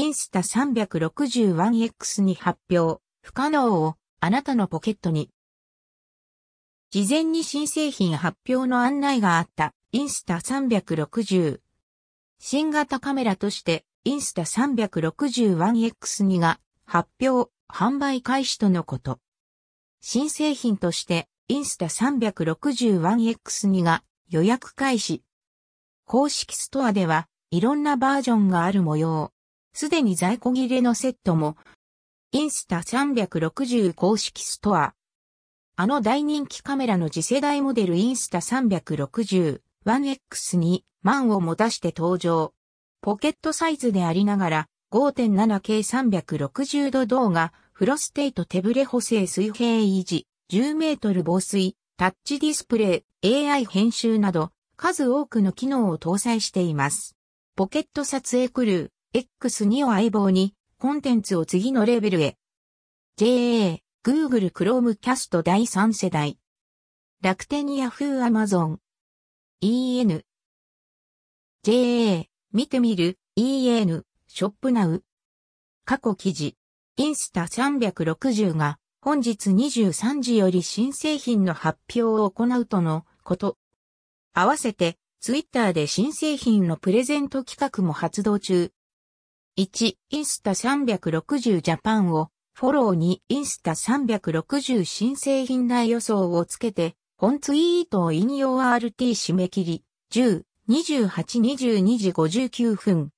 インスタ 361X に発表。不可能をあなたのポケットに。事前に新製品発表の案内があったインスタ360。新型カメラとしてインスタ 361X2 が発表、販売開始とのこと。新製品としてインスタ 361X2 が予約開始。公式ストアではいろんなバージョンがある模様。すでに在庫切れのセットも、インスタ360公式ストア。あの大人気カメラの次世代モデルインスタ360 1X に万を持たして登場。ポケットサイズでありながら 5.7K360 度動画、フロステイト手ブレ補正水平維持、10メートル防水、タッチディスプレイ、AI 編集など数多くの機能を搭載しています。ポケット撮影クルー、X2 を相棒に、コンテンツを次のレベルへ。JA、Google Chromecast 第3世代。楽天 Yahoo Amazon。EN。JA、見てみる、EN、ショップナウ。過去記事。インスタ360が本日23時より新製品の発表を行うとのこと。合わせて、ツイッターで新製品のプレゼント企画も発動中。1、インスタ360ジャパンを、フォローにインスタ360新製品内予想をつけて、本ツイートを引用 RT 締め切り、10、28、22時59分。